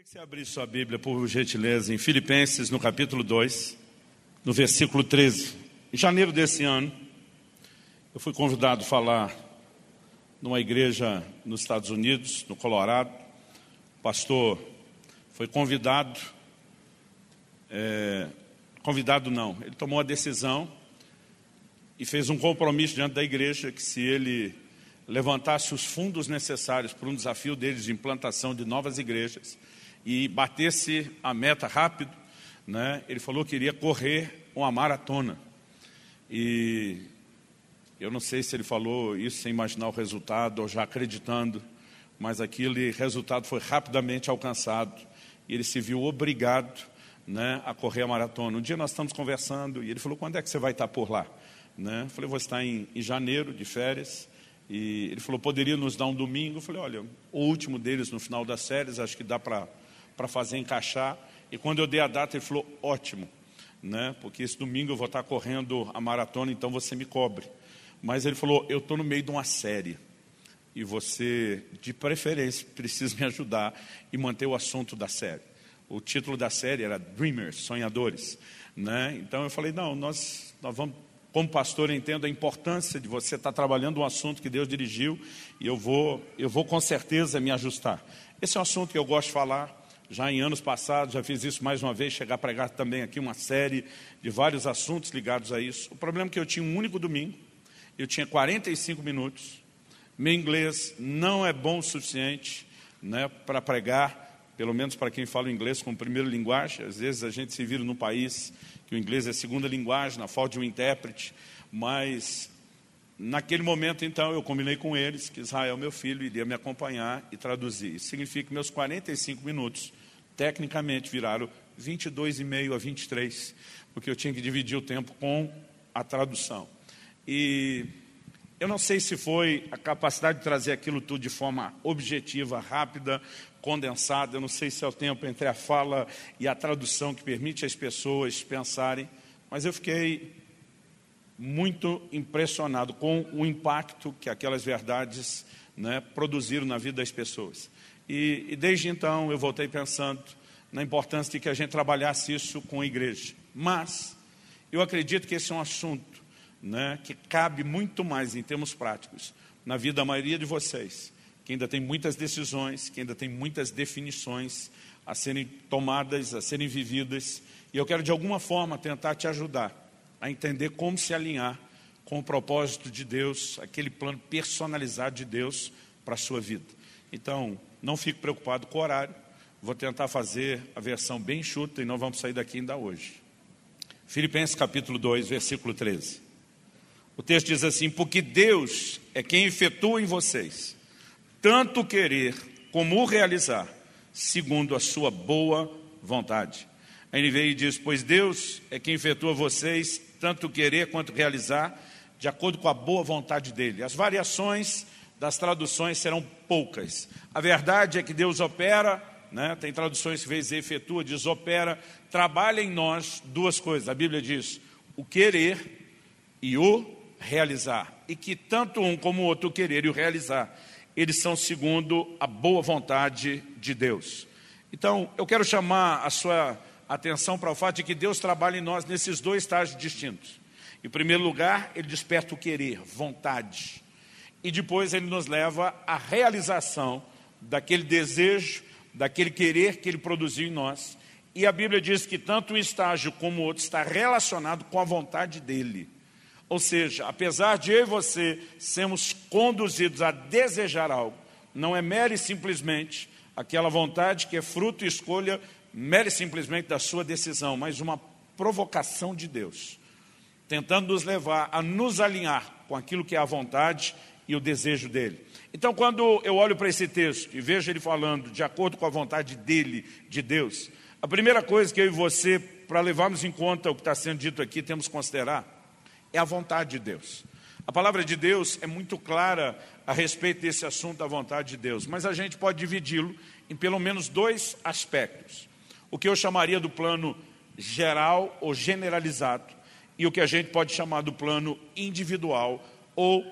queria que você abrisse sua Bíblia, por gentileza, em Filipenses, no capítulo 2, no versículo 13. Em janeiro desse ano, eu fui convidado a falar numa igreja nos Estados Unidos, no Colorado. O pastor foi convidado, é, convidado não, ele tomou a decisão e fez um compromisso diante da igreja que se ele levantasse os fundos necessários para um desafio deles de implantação de novas igrejas, e batesse a meta rápido, né, ele falou que iria correr uma maratona. E eu não sei se ele falou isso sem imaginar o resultado ou já acreditando, mas aquele resultado foi rapidamente alcançado e ele se viu obrigado né, a correr a maratona. Um dia nós estamos conversando e ele falou: quando é que você vai estar por lá? Né? Eu falei: vou estar em, em janeiro, de férias. E ele falou: poderia nos dar um domingo? Eu falei: olha, o último deles no final das séries, acho que dá para para fazer encaixar. E quando eu dei a data, ele falou, ótimo, né? porque esse domingo eu vou estar correndo a maratona, então você me cobre. Mas ele falou, eu estou no meio de uma série. E você, de preferência, precisa me ajudar e manter o assunto da série. O título da série era Dreamers, Sonhadores. Né? Então eu falei, não, nós, nós vamos como pastor, eu entendo a importância de você estar trabalhando um assunto que Deus dirigiu e eu vou, eu vou com certeza me ajustar. Esse é um assunto que eu gosto de falar, já em anos passados, já fiz isso mais uma vez, chegar a pregar também aqui uma série de vários assuntos ligados a isso. O problema é que eu tinha um único domingo, eu tinha 45 minutos, meu inglês não é bom o suficiente né, para pregar, pelo menos para quem fala inglês como primeira linguagem. Às vezes a gente se vira num país que o inglês é segunda linguagem, na falta de um intérprete, mas Naquele momento, então, eu combinei com eles que Israel, meu filho, iria me acompanhar e traduzir. Isso significa que meus 45 minutos tecnicamente viraram 22,5 a 23, porque eu tinha que dividir o tempo com a tradução. E eu não sei se foi a capacidade de trazer aquilo tudo de forma objetiva, rápida, condensada, eu não sei se é o tempo entre a fala e a tradução que permite as pessoas pensarem, mas eu fiquei muito impressionado com o impacto que aquelas verdades né, produziram na vida das pessoas. E, e desde então eu voltei pensando na importância de que a gente trabalhasse isso com a igreja. Mas eu acredito que esse é um assunto né, que cabe muito mais em termos práticos na vida da maioria de vocês, que ainda tem muitas decisões, que ainda tem muitas definições a serem tomadas, a serem vividas, e eu quero de alguma forma tentar te ajudar a entender como se alinhar com o propósito de Deus, aquele plano personalizado de Deus para a sua vida. Então, não fique preocupado com o horário. Vou tentar fazer a versão bem chuta e não vamos sair daqui ainda hoje. Filipenses capítulo 2, versículo 13. O texto diz assim: Porque Deus é quem efetua em vocês, tanto querer como o realizar, segundo a sua boa vontade. A NVI diz: Pois Deus é quem efetua vocês, tanto querer quanto realizar, de acordo com a boa vontade dele. As variações das traduções serão poucas. A verdade é que Deus opera, né? tem traduções que vezes efetua, diz opera, trabalha em nós duas coisas. A Bíblia diz o querer e o realizar. E que tanto um como o outro, o querer e o realizar, eles são segundo a boa vontade de Deus. Então, eu quero chamar a sua atenção para o fato de que Deus trabalha em nós nesses dois estágios distintos. Em primeiro lugar, Ele desperta o querer, vontade e depois ele nos leva à realização daquele desejo, daquele querer que ele produziu em nós. E a Bíblia diz que tanto um estágio como o outro está relacionado com a vontade dele. Ou seja, apesar de eu e você sermos conduzidos a desejar algo, não é mere simplesmente aquela vontade que é fruto e escolha, mere simplesmente da sua decisão, mas uma provocação de Deus, tentando nos levar a nos alinhar com aquilo que é a vontade e o desejo dele. Então, quando eu olho para esse texto e vejo ele falando de acordo com a vontade dele, de Deus, a primeira coisa que eu e você, para levarmos em conta o que está sendo dito aqui, temos que considerar é a vontade de Deus. A palavra de Deus é muito clara a respeito desse assunto da vontade de Deus, mas a gente pode dividi-lo em pelo menos dois aspectos. O que eu chamaria do plano geral ou generalizado e o que a gente pode chamar do plano individual ou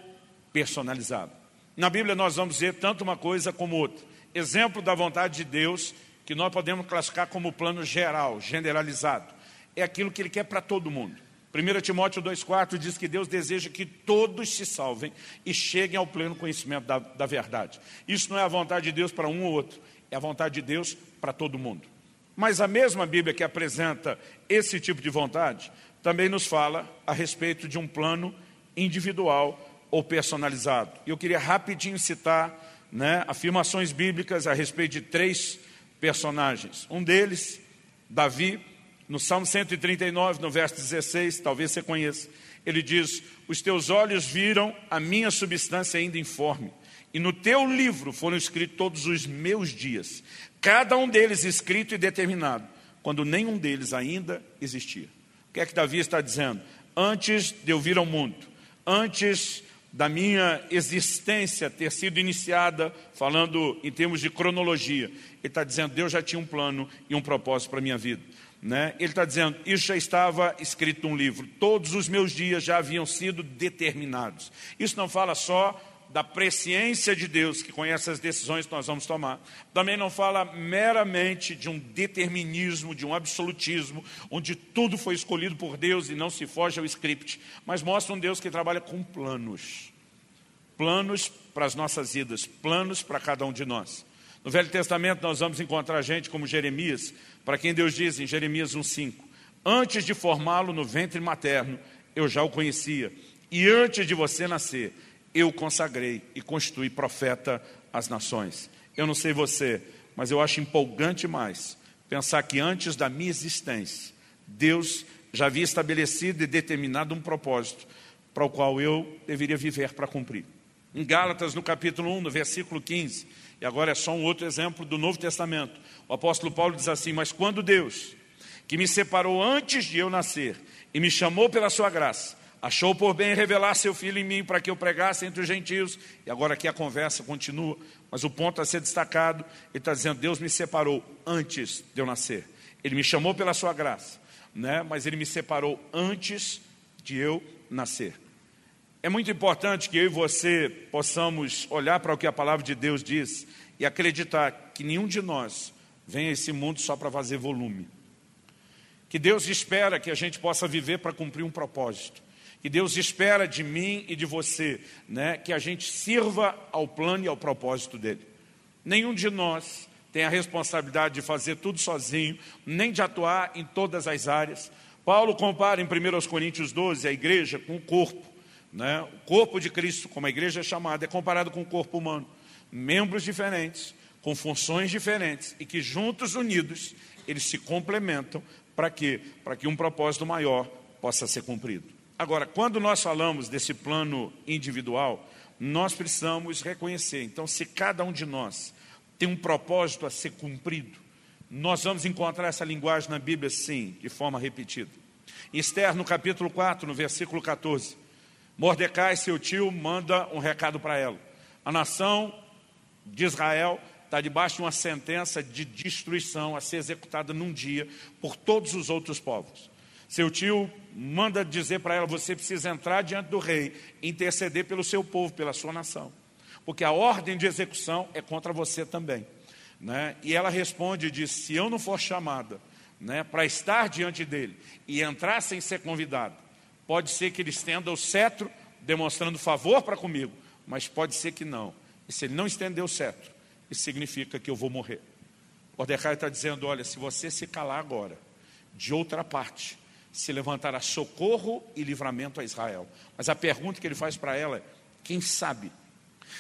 personalizado. Na Bíblia nós vamos ver tanto uma coisa como outra. Exemplo da vontade de Deus que nós podemos classificar como plano geral, generalizado. É aquilo que ele quer para todo mundo. 1 Timóteo 2,4 diz que Deus deseja que todos se salvem e cheguem ao pleno conhecimento da, da verdade. Isso não é a vontade de Deus para um ou outro, é a vontade de Deus para todo mundo. Mas a mesma Bíblia que apresenta esse tipo de vontade, também nos fala a respeito de um plano individual ou personalizado. E eu queria rapidinho citar né, afirmações bíblicas a respeito de três personagens. Um deles, Davi, no Salmo 139, no verso 16, talvez você conheça, ele diz: Os teus olhos viram a minha substância ainda informe, e no teu livro foram escritos todos os meus dias, cada um deles escrito e determinado, quando nenhum deles ainda existia. O que é que Davi está dizendo? Antes de eu vir ao mundo, antes da minha existência ter sido iniciada, falando em termos de cronologia, ele está dizendo, Deus já tinha um plano e um propósito para a minha vida. Né? Ele está dizendo, isso já estava escrito num livro, todos os meus dias já haviam sido determinados. Isso não fala só da presciência de Deus, que conhece as decisões que nós vamos tomar. Também não fala meramente de um determinismo, de um absolutismo, onde tudo foi escolhido por Deus e não se foge ao script, mas mostra um Deus que trabalha com planos. Planos para as nossas vidas, planos para cada um de nós. No Velho Testamento nós vamos encontrar gente como Jeremias, para quem Deus diz em Jeremias 1,5: Antes de formá-lo no ventre materno, eu já o conhecia, e antes de você nascer, eu consagrei e constituí profeta às nações. Eu não sei você, mas eu acho empolgante mais pensar que antes da minha existência, Deus já havia estabelecido e determinado um propósito para o qual eu deveria viver para cumprir. Em Gálatas, no capítulo 1, no versículo 15, e agora é só um outro exemplo do Novo Testamento, o apóstolo Paulo diz assim: Mas quando Deus, que me separou antes de eu nascer e me chamou pela sua graça, achou por bem revelar seu filho em mim para que eu pregasse entre os gentios. E agora aqui a conversa continua, mas o ponto a ser destacado, ele está dizendo, Deus me separou antes de eu nascer. Ele me chamou pela sua graça, né? mas ele me separou antes de eu nascer. É muito importante que eu e você possamos olhar para o que a palavra de Deus diz e acreditar que nenhum de nós vem a esse mundo só para fazer volume. Que Deus espera que a gente possa viver para cumprir um propósito que Deus espera de mim e de você, né, que a gente sirva ao plano e ao propósito dele. Nenhum de nós tem a responsabilidade de fazer tudo sozinho, nem de atuar em todas as áreas. Paulo compara em 1 Coríntios 12 a igreja com o corpo. Né? O corpo de Cristo, como a igreja é chamada, é comparado com o corpo humano. Membros diferentes, com funções diferentes e que juntos, unidos, eles se complementam para quê? Para que um propósito maior possa ser cumprido. Agora, quando nós falamos desse plano individual, nós precisamos reconhecer. Então, se cada um de nós tem um propósito a ser cumprido, nós vamos encontrar essa linguagem na Bíblia, sim, de forma repetida. Esther, no capítulo 4, no versículo 14, Mordecai, seu tio, manda um recado para ela. A nação de Israel está debaixo de uma sentença de destruição a ser executada num dia por todos os outros povos. Seu tio manda dizer para ela: você precisa entrar diante do rei, interceder pelo seu povo, pela sua nação, porque a ordem de execução é contra você também. Né? E ela responde diz: se eu não for chamada né, para estar diante dele e entrar sem ser convidada, pode ser que ele estenda o cetro demonstrando favor para comigo, mas pode ser que não. E se ele não estender o cetro, isso significa que eu vou morrer. Mordecai está dizendo: olha, se você se calar agora, de outra parte, se levantará socorro e livramento a Israel. Mas a pergunta que ele faz para ela é: quem sabe,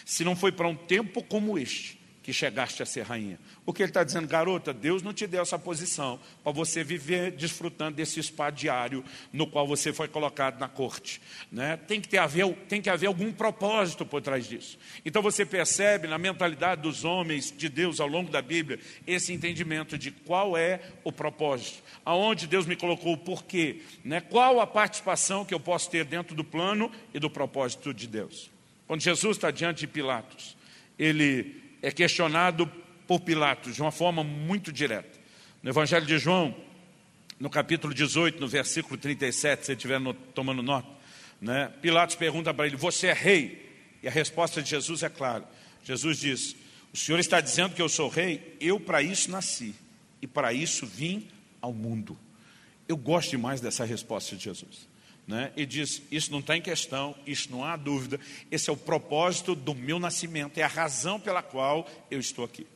se não foi para um tempo como este, que chegaste a ser rainha. Porque ele está dizendo, garota, Deus não te deu essa posição para você viver desfrutando desse spa diário no qual você foi colocado na corte. Né? Tem, que ter haver, tem que haver algum propósito por trás disso. Então você percebe na mentalidade dos homens de Deus ao longo da Bíblia esse entendimento de qual é o propósito, aonde Deus me colocou, o porquê, né? qual a participação que eu posso ter dentro do plano e do propósito de Deus. Quando Jesus está diante de Pilatos, ele é questionado por Pilatos de uma forma muito direta. No Evangelho de João, no capítulo 18, no versículo 37, se estiver no, tomando nota, né, Pilatos pergunta para ele: Você é rei? E a resposta de Jesus é clara. Jesus diz: O senhor está dizendo que eu sou rei? Eu para isso nasci. e para isso vim ao mundo. Eu gosto demais dessa resposta de Jesus. Né? E diz: Isso não está em questão, isso não há dúvida, esse é o propósito do meu nascimento, é a razão pela qual eu estou aqui.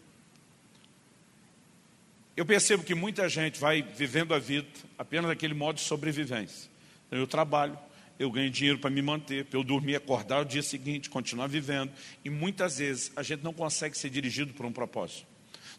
Eu percebo que muita gente vai vivendo a vida apenas daquele modo de sobrevivência. Então, eu trabalho, eu ganho dinheiro para me manter, para eu dormir, acordar o dia seguinte, continuar vivendo. E muitas vezes a gente não consegue ser dirigido por um propósito.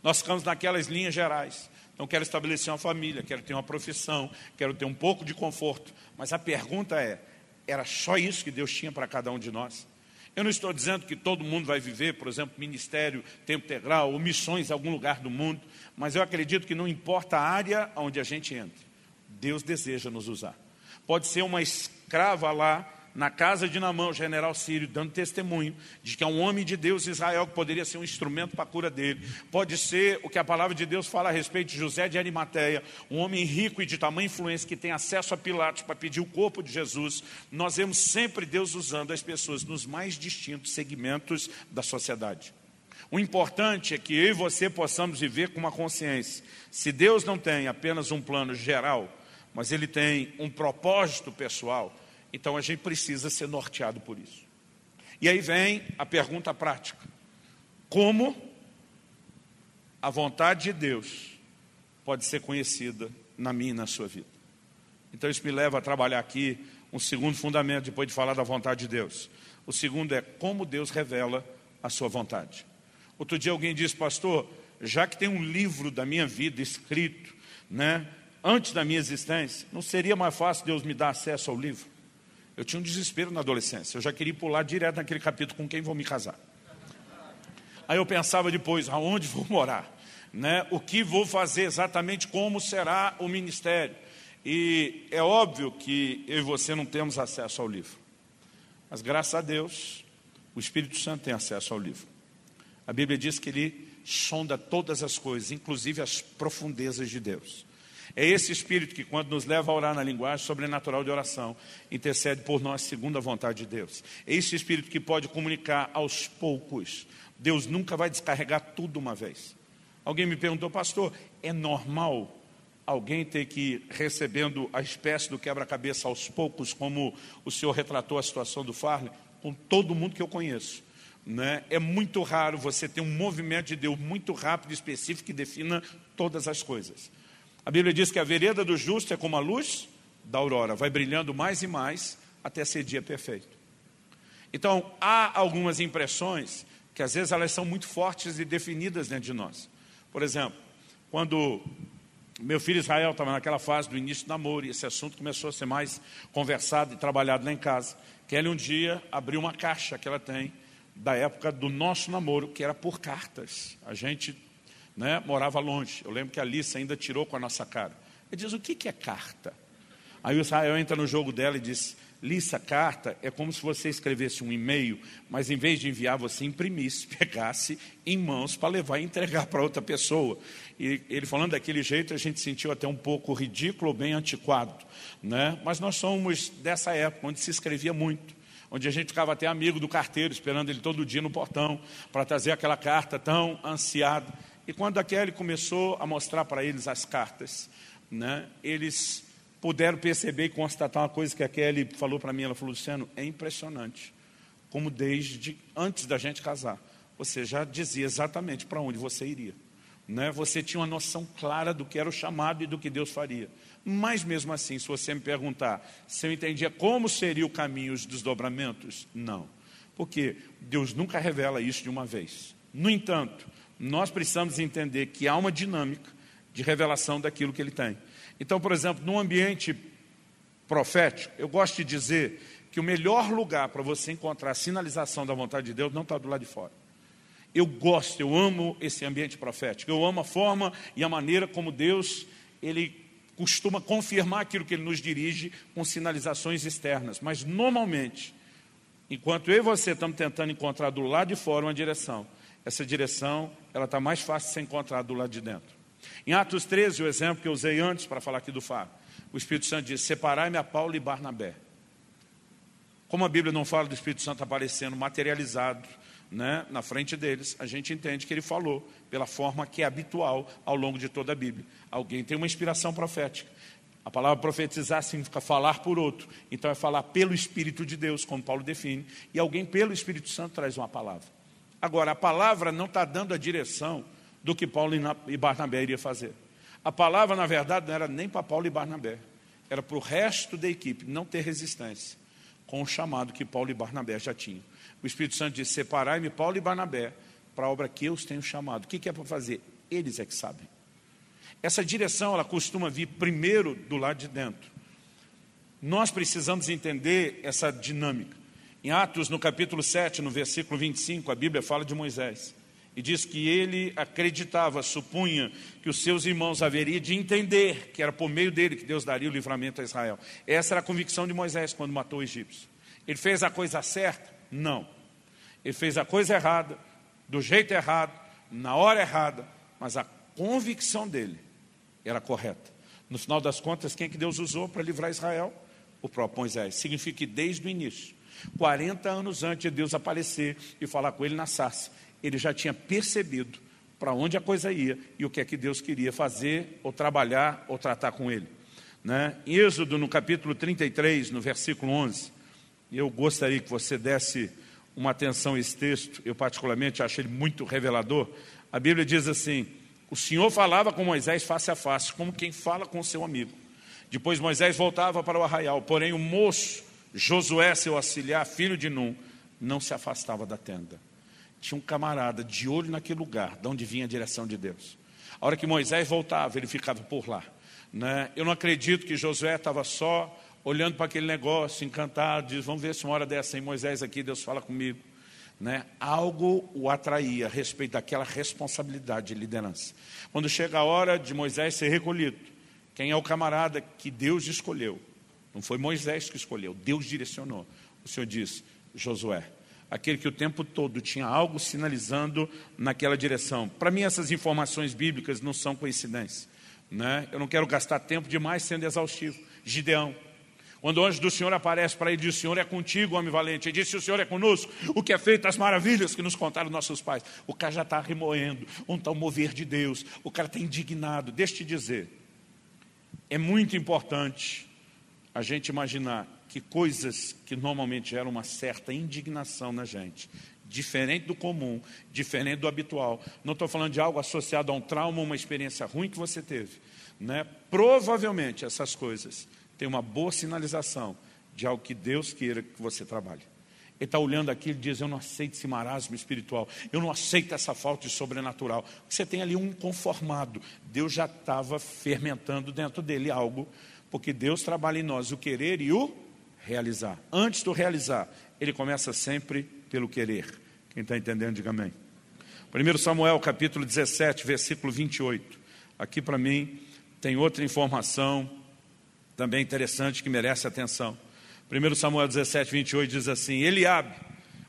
Nós ficamos naquelas linhas gerais. Então, quero estabelecer uma família, quero ter uma profissão, quero ter um pouco de conforto. Mas a pergunta é: era só isso que Deus tinha para cada um de nós? Eu não estou dizendo que todo mundo vai viver, por exemplo, ministério, tempo integral ou missões em algum lugar do mundo, mas eu acredito que não importa a área onde a gente entre, Deus deseja nos usar. Pode ser uma escrava lá na casa de Namã, o general sírio, dando testemunho de que é um homem de Deus Israel que poderia ser um instrumento para a cura dele. Pode ser o que a palavra de Deus fala a respeito de José de Arimateia, um homem rico e de tamanha influência que tem acesso a Pilatos para pedir o corpo de Jesus. Nós vemos sempre Deus usando as pessoas nos mais distintos segmentos da sociedade. O importante é que eu e você possamos viver com uma consciência. Se Deus não tem apenas um plano geral, mas Ele tem um propósito pessoal, então a gente precisa ser norteado por isso. E aí vem a pergunta prática: como a vontade de Deus pode ser conhecida na minha e na sua vida? Então isso me leva a trabalhar aqui um segundo fundamento, depois de falar da vontade de Deus. O segundo é como Deus revela a sua vontade. Outro dia alguém disse, pastor, já que tem um livro da minha vida escrito, né, antes da minha existência, não seria mais fácil Deus me dar acesso ao livro? Eu tinha um desespero na adolescência. Eu já queria pular direto naquele capítulo com quem vou me casar. Aí eu pensava depois, aonde vou morar? Né? O que vou fazer exatamente, como será o ministério? E é óbvio que eu e você não temos acesso ao livro. Mas graças a Deus, o Espírito Santo tem acesso ao livro. A Bíblia diz que ele sonda todas as coisas, inclusive as profundezas de Deus. É esse Espírito que, quando nos leva a orar na linguagem sobrenatural de oração, intercede por nós segundo a vontade de Deus. É esse Espírito que pode comunicar aos poucos. Deus nunca vai descarregar tudo uma vez. Alguém me perguntou, pastor, é normal alguém ter que ir recebendo a espécie do quebra-cabeça aos poucos, como o senhor retratou a situação do Farley? Com todo mundo que eu conheço. Né? É muito raro você ter um movimento de Deus muito rápido e específico que defina todas as coisas. A Bíblia diz que a vereda do justo é como a luz da aurora, vai brilhando mais e mais até ser dia perfeito. Então, há algumas impressões que às vezes elas são muito fortes e definidas dentro de nós. Por exemplo, quando meu filho Israel estava naquela fase do início do namoro, e esse assunto começou a ser mais conversado e trabalhado lá em casa. Kelly um dia abriu uma caixa que ela tem da época do nosso namoro, que era por cartas. A gente né, morava longe. Eu lembro que a Alice ainda tirou com a nossa cara. Ele diz, o que, que é carta? Aí o Israel entra no jogo dela e diz, Lissa, carta é como se você escrevesse um e-mail, mas em vez de enviar, você imprimisse, pegasse em mãos para levar e entregar para outra pessoa. E ele falando daquele jeito, a gente sentiu até um pouco ridículo bem antiquado. Né? Mas nós somos dessa época, onde se escrevia muito onde a gente ficava até amigo do carteiro, esperando ele todo dia no portão, para trazer aquela carta tão ansiada. E quando a Kelly começou a mostrar para eles as cartas, né, eles puderam perceber e constatar uma coisa que a Kelly falou para mim. Ela falou, Luciano, é impressionante como desde antes da gente casar, você já dizia exatamente para onde você iria. Né? Você tinha uma noção clara do que era o chamado e do que Deus faria. Mas mesmo assim, se você me perguntar se eu entendia como seria o caminho, os desdobramentos, não. Porque Deus nunca revela isso de uma vez. No entanto, nós precisamos entender que há uma dinâmica de revelação daquilo que ele tem. Então, por exemplo, num ambiente profético, eu gosto de dizer que o melhor lugar para você encontrar a sinalização da vontade de Deus não está do lado de fora. Eu gosto, eu amo esse ambiente profético, eu amo a forma e a maneira como Deus, ele costuma confirmar aquilo que ele nos dirige com sinalizações externas, mas normalmente, enquanto eu e você estamos tentando encontrar do lado de fora uma direção, essa direção ela está mais fácil de ser encontrada do lado de dentro. Em Atos 13, o exemplo que eu usei antes para falar aqui do Faro, o Espírito Santo diz: Separai-me a Paulo e Barnabé. Como a Bíblia não fala do Espírito Santo aparecendo materializado né, na frente deles, a gente entende que ele falou pela forma que é habitual ao longo de toda a Bíblia. Alguém tem uma inspiração profética. A palavra profetizar significa falar por outro. Então é falar pelo Espírito de Deus, como Paulo define. E alguém pelo Espírito Santo traz uma palavra. Agora, a palavra não está dando a direção do que Paulo e Barnabé iria fazer. A palavra, na verdade, não era nem para Paulo e Barnabé. Era para o resto da equipe não ter resistência com o chamado que Paulo e Barnabé já tinham. O Espírito Santo disse, separai-me Paulo e Barnabé para a obra que eu os tenho chamado. O que é para fazer? Eles é que sabem. Essa direção, ela costuma vir primeiro do lado de dentro. Nós precisamos entender essa dinâmica. Em Atos, no capítulo 7, no versículo 25, a Bíblia fala de Moisés. E diz que ele acreditava, supunha que os seus irmãos haveriam de entender que era por meio dele que Deus daria o livramento a Israel. Essa era a convicção de Moisés quando matou o egípcio. Ele fez a coisa certa? Não. Ele fez a coisa errada, do jeito errado, na hora errada, mas a convicção dele era correta. No final das contas, quem é que Deus usou para livrar Israel? O próprio Moisés. Significa que desde o início, 40 anos antes de Deus aparecer e falar com ele na sarça, ele já tinha percebido para onde a coisa ia e o que é que Deus queria fazer, ou trabalhar, ou tratar com ele. Né? Em Êxodo, no capítulo 33, no versículo 11, eu gostaria que você desse uma atenção a esse texto, eu particularmente acho ele muito revelador. A Bíblia diz assim: o Senhor falava com Moisés face a face, como quem fala com seu amigo. Depois Moisés voltava para o arraial, porém o moço, Josué, seu auxiliar, filho de Num, não se afastava da tenda. Tinha um camarada de olho naquele lugar, de onde vinha a direção de Deus. A hora que Moisés voltava, ele ficava por lá. Né? Eu não acredito que Josué estava só olhando para aquele negócio, encantado, diz, vamos ver se uma hora dessa em Moisés aqui, Deus fala comigo né, algo o atraía a respeito daquela responsabilidade de liderança. Quando chega a hora de Moisés ser recolhido, quem é o camarada que Deus escolheu? Não foi Moisés que escolheu, Deus direcionou. O Senhor diz, Josué, aquele que o tempo todo tinha algo sinalizando naquela direção. Para mim, essas informações bíblicas não são coincidência. Né? Eu não quero gastar tempo demais sendo exaustivo. Gideão, quando o anjo do Senhor aparece para ele diz, o Senhor é contigo, homem valente. Ele disse, o Senhor é conosco. O que é feito, as maravilhas que nos contaram nossos pais. O cara já está remoendo, um tal mover de Deus. O cara está indignado. Deixa eu te dizer, é muito importante a gente imaginar que coisas que normalmente geram uma certa indignação na gente, diferente do comum, diferente do habitual. Não estou falando de algo associado a um trauma, uma experiência ruim que você teve. Né? Provavelmente essas coisas tem uma boa sinalização de algo que Deus queira que você trabalhe. Ele está olhando aqui e diz, eu não aceito esse marasmo espiritual, eu não aceito essa falta de sobrenatural. Você tem ali um conformado, Deus já estava fermentando dentro dele algo, porque Deus trabalha em nós o querer e o realizar. Antes do realizar, ele começa sempre pelo querer. Quem está entendendo, diga amém. 1 Samuel capítulo 17, versículo 28. Aqui para mim tem outra informação também interessante que merece atenção. 1 Samuel 17, 28 diz assim: Eliabe,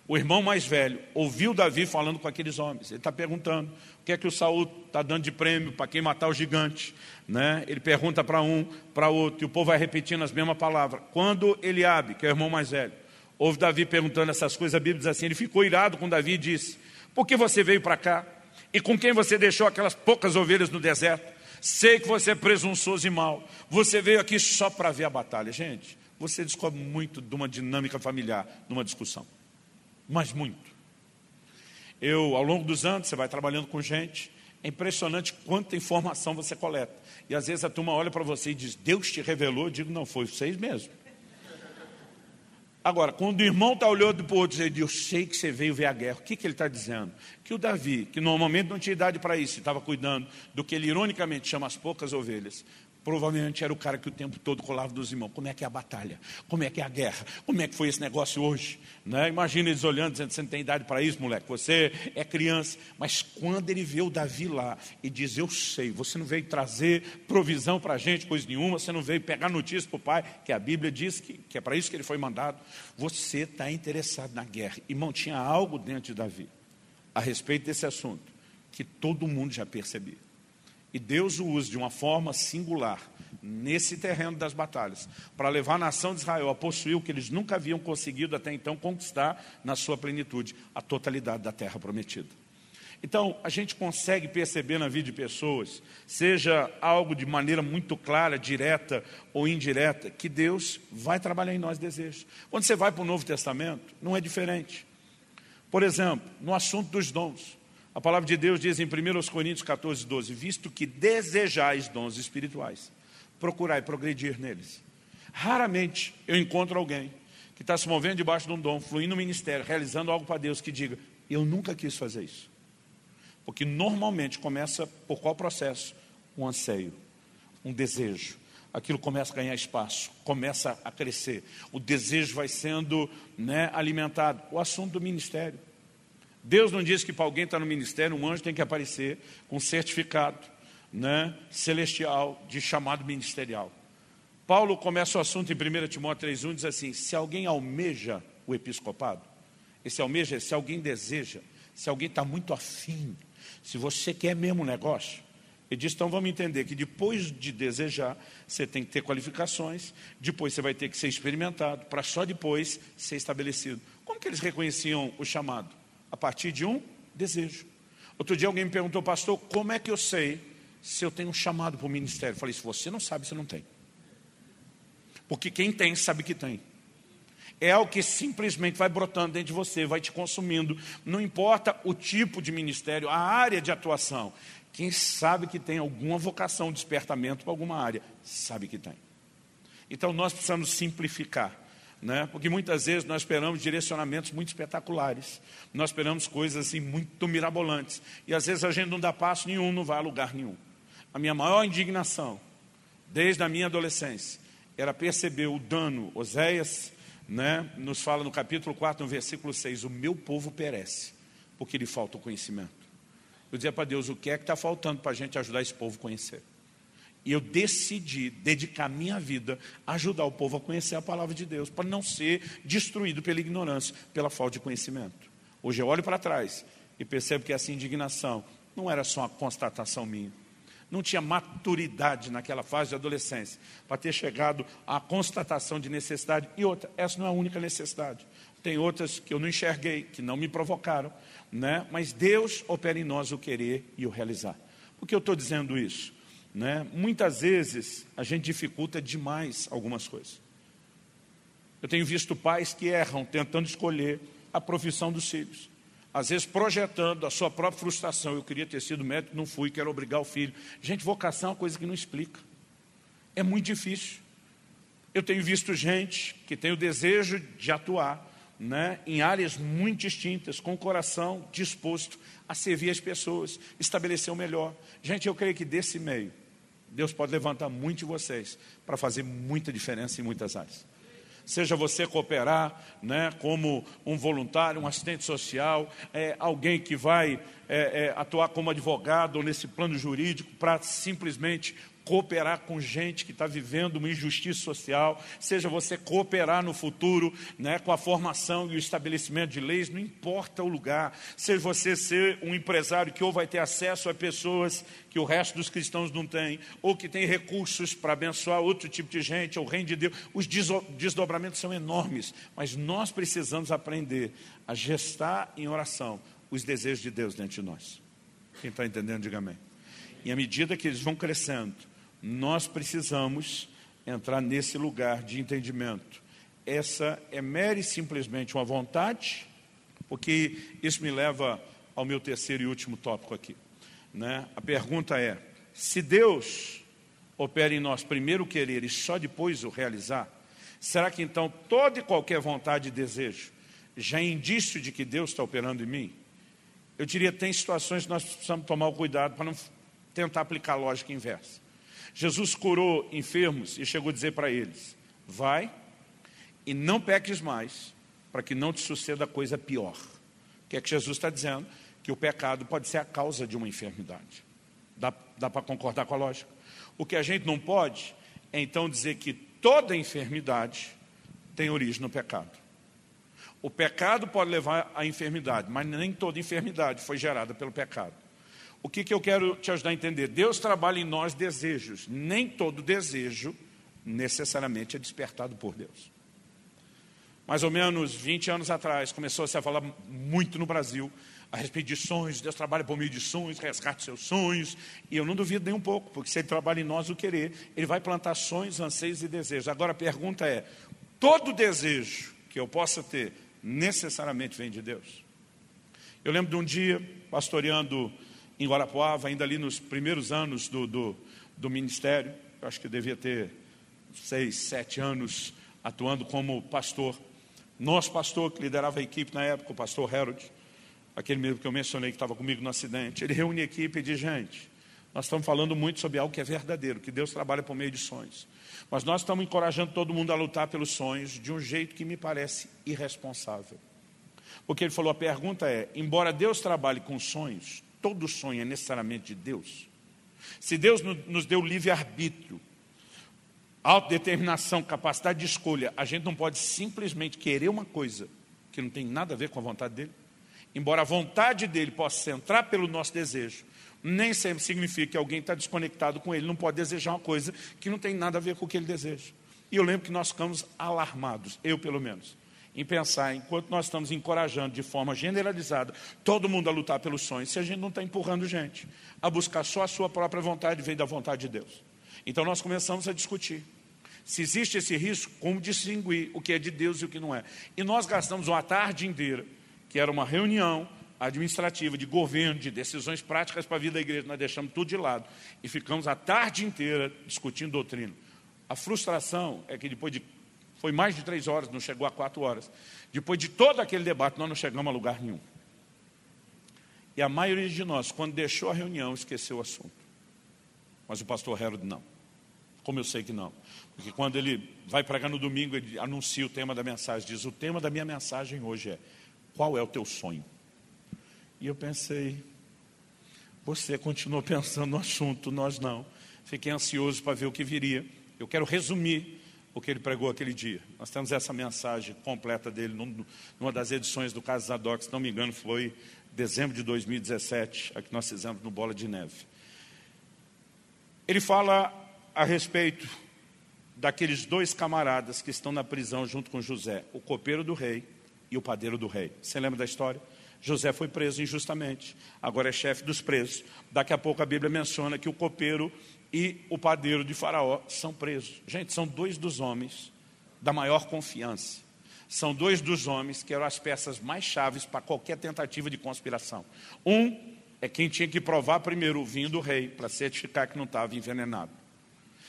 o irmão mais velho, ouviu Davi falando com aqueles homens. Ele está perguntando o que é que o Saul está dando de prêmio para quem matar o gigante. Né? Ele pergunta para um, para outro, e o povo vai repetindo as mesmas palavras. Quando Eliabe, que é o irmão mais velho, ouve Davi perguntando essas coisas, a Bíblia diz assim: ele ficou irado com Davi e disse: Por que você veio para cá? E com quem você deixou aquelas poucas ovelhas no deserto? Sei que você é presunçoso e mal. Você veio aqui só para ver a batalha. Gente, você descobre muito de uma dinâmica familiar numa discussão. Mas muito. Eu, ao longo dos anos, você vai trabalhando com gente, é impressionante quanta informação você coleta. E às vezes a turma olha para você e diz, Deus te revelou. Eu digo, não, foi vocês mesmo. Agora, quando o irmão está olhando para o outro e diz, eu sei que você veio ver a guerra, o que, que ele está dizendo? Que o Davi, que normalmente não tinha idade para isso, estava cuidando do que ele ironicamente chama as poucas ovelhas, Provavelmente era o cara que o tempo todo colava dos irmãos. Como é que é a batalha? Como é que é a guerra? Como é que foi esse negócio hoje? Né? Imagina eles olhando, dizendo, você não tem idade para isso, moleque. Você é criança. Mas quando ele vê o Davi lá e diz, eu sei, você não veio trazer provisão para a gente, coisa nenhuma. Você não veio pegar notícia para o pai, que a Bíblia diz que, que é para isso que ele foi mandado. Você está interessado na guerra. Irmão, tinha algo dentro de Davi a respeito desse assunto que todo mundo já percebia. E Deus o usa de uma forma singular nesse terreno das batalhas, para levar a nação de Israel a possuir o que eles nunca haviam conseguido até então conquistar na sua plenitude, a totalidade da terra prometida. Então, a gente consegue perceber na vida de pessoas, seja algo de maneira muito clara, direta ou indireta, que Deus vai trabalhar em nós desejos. Quando você vai para o Novo Testamento, não é diferente. Por exemplo, no assunto dos dons, a palavra de Deus diz em 1 Coríntios 14, 12, visto que desejais dons espirituais, procurai progredir neles. Raramente eu encontro alguém que está se movendo debaixo de um dom, fluindo no ministério, realizando algo para Deus, que diga, eu nunca quis fazer isso. Porque normalmente começa por qual processo? Um anseio, um desejo. Aquilo começa a ganhar espaço, começa a crescer. O desejo vai sendo né, alimentado. O assunto do ministério. Deus não diz que para alguém estar no ministério, um anjo tem que aparecer com certificado né, celestial de chamado ministerial. Paulo começa o assunto em 1 Timóteo 3,1 diz assim: se alguém almeja o episcopado, esse almeja, se alguém deseja, se alguém está muito afim, se você quer mesmo um negócio, ele diz, então vamos entender que depois de desejar, você tem que ter qualificações, depois você vai ter que ser experimentado, para só depois ser estabelecido. Como que eles reconheciam o chamado? A partir de um desejo. Outro dia alguém me perguntou, pastor, como é que eu sei se eu tenho um chamado para o ministério. Eu falei, se você não sabe, você não tem. Porque quem tem, sabe que tem. É algo que simplesmente vai brotando dentro de você, vai te consumindo. Não importa o tipo de ministério, a área de atuação. Quem sabe que tem alguma vocação, despertamento para alguma área, sabe que tem. Então nós precisamos simplificar. Né? Porque muitas vezes nós esperamos direcionamentos muito espetaculares, nós esperamos coisas assim muito mirabolantes, e às vezes a gente não dá passo nenhum, não vai a lugar nenhum. A minha maior indignação, desde a minha adolescência, era perceber o dano. Oséias né, nos fala no capítulo 4, no versículo 6, o meu povo perece, porque lhe falta o conhecimento. Eu dizia para Deus, o que é que está faltando para a gente ajudar esse povo a conhecer? E eu decidi dedicar minha vida a ajudar o povo a conhecer a palavra de Deus, para não ser destruído pela ignorância, pela falta de conhecimento. Hoje eu olho para trás e percebo que essa indignação não era só uma constatação minha não tinha maturidade naquela fase de adolescência para ter chegado à constatação de necessidade. E outra, essa não é a única necessidade. Tem outras que eu não enxerguei, que não me provocaram, né? mas Deus opera em nós o querer e o realizar. Por que eu estou dizendo isso? Né? Muitas vezes a gente dificulta demais algumas coisas. Eu tenho visto pais que erram tentando escolher a profissão dos filhos às vezes projetando a sua própria frustração. Eu queria ter sido médico, não fui, quero obrigar o filho. Gente, vocação é uma coisa que não explica. É muito difícil. Eu tenho visto gente que tem o desejo de atuar né, em áreas muito distintas, com o coração disposto a servir as pessoas, estabelecer o melhor. Gente, eu creio que desse meio, Deus pode levantar muito de vocês para fazer muita diferença em muitas áreas. Seja você cooperar né, como um voluntário, um assistente social, é, alguém que vai é, é, atuar como advogado nesse plano jurídico para simplesmente cooperar com gente que está vivendo uma injustiça social, seja você cooperar no futuro né, com a formação e o estabelecimento de leis, não importa o lugar, seja você ser um empresário que ou vai ter acesso a pessoas que o resto dos cristãos não tem, ou que tem recursos para abençoar outro tipo de gente, ou o reino de Deus, os desdobramentos são enormes, mas nós precisamos aprender a gestar em oração os desejos de Deus dentro de nós. Quem está entendendo, diga amém. E à medida que eles vão crescendo, nós precisamos entrar nesse lugar de entendimento. Essa é mera e simplesmente uma vontade, porque isso me leva ao meu terceiro e último tópico aqui. Né? A pergunta é: se Deus opera em nós primeiro o querer e só depois o realizar, será que então toda e qualquer vontade e desejo já é indício de que Deus está operando em mim? Eu diria tem situações que nós precisamos tomar o cuidado para não tentar aplicar lógica inversa. Jesus curou enfermos e chegou a dizer para eles: Vai e não peques mais, para que não te suceda coisa pior. O que é que Jesus está dizendo? Que o pecado pode ser a causa de uma enfermidade. Dá, dá para concordar com a lógica? O que a gente não pode é então dizer que toda enfermidade tem origem no pecado. O pecado pode levar à enfermidade, mas nem toda enfermidade foi gerada pelo pecado. O que, que eu quero te ajudar a entender? Deus trabalha em nós desejos. Nem todo desejo necessariamente é despertado por Deus. Mais ou menos 20 anos atrás, começou -se a falar muito no Brasil a respeito de sonhos. Deus trabalha por meio de sonhos, resgate seus sonhos. E eu não duvido nem um pouco, porque se Ele trabalha em nós o querer, Ele vai plantar sonhos, anseios e desejos. Agora a pergunta é: todo desejo que eu possa ter necessariamente vem de Deus? Eu lembro de um dia, pastoreando em Guarapuava, ainda ali nos primeiros anos do, do, do ministério, eu acho que devia ter seis, sete anos atuando como pastor. Nosso pastor, que liderava a equipe na época, o pastor Harold, aquele mesmo que eu mencionei que estava comigo no acidente, ele reúne a equipe e diz, gente, nós estamos falando muito sobre algo que é verdadeiro, que Deus trabalha por meio de sonhos. Mas nós estamos encorajando todo mundo a lutar pelos sonhos de um jeito que me parece irresponsável. Porque ele falou, a pergunta é, embora Deus trabalhe com sonhos, todo sonho é necessariamente de Deus? Se Deus nos deu livre-arbítrio, autodeterminação, capacidade de escolha, a gente não pode simplesmente querer uma coisa que não tem nada a ver com a vontade dele. Embora a vontade dele possa entrar pelo nosso desejo, nem sempre significa que alguém está desconectado com ele, não pode desejar uma coisa que não tem nada a ver com o que ele deseja. E eu lembro que nós ficamos alarmados, eu pelo menos, em pensar, enquanto nós estamos encorajando de forma generalizada todo mundo a lutar pelos sonhos, se a gente não está empurrando gente a buscar só a sua própria vontade, vem da vontade de Deus. Então nós começamos a discutir. Se existe esse risco, como distinguir o que é de Deus e o que não é? E nós gastamos uma tarde inteira, que era uma reunião administrativa, de governo, de decisões práticas para a vida da igreja, nós deixamos tudo de lado e ficamos a tarde inteira discutindo doutrina. A frustração é que depois de. Foi mais de três horas, não chegou a quatro horas. Depois de todo aquele debate, nós não chegamos a lugar nenhum. E a maioria de nós, quando deixou a reunião, esqueceu o assunto. Mas o pastor Harold não. Como eu sei que não? Porque quando ele vai pregar no domingo, ele anuncia o tema da mensagem, diz, o tema da minha mensagem hoje é, qual é o teu sonho? E eu pensei, você continuou pensando no assunto, nós não. Fiquei ansioso para ver o que viria. Eu quero resumir o que ele pregou aquele dia. Nós temos essa mensagem completa dele numa das edições do Caso Zadok, se não me engano, foi dezembro de 2017, a que nós fizemos no Bola de Neve. Ele fala a respeito daqueles dois camaradas que estão na prisão junto com José, o copeiro do rei e o padeiro do rei. Você lembra da história? José foi preso injustamente, agora é chefe dos presos. Daqui a pouco a Bíblia menciona que o copeiro e o padeiro de Faraó são presos. Gente, são dois dos homens da maior confiança. São dois dos homens que eram as peças mais chaves para qualquer tentativa de conspiração. Um é quem tinha que provar primeiro o vinho do rei, para certificar que não estava envenenado.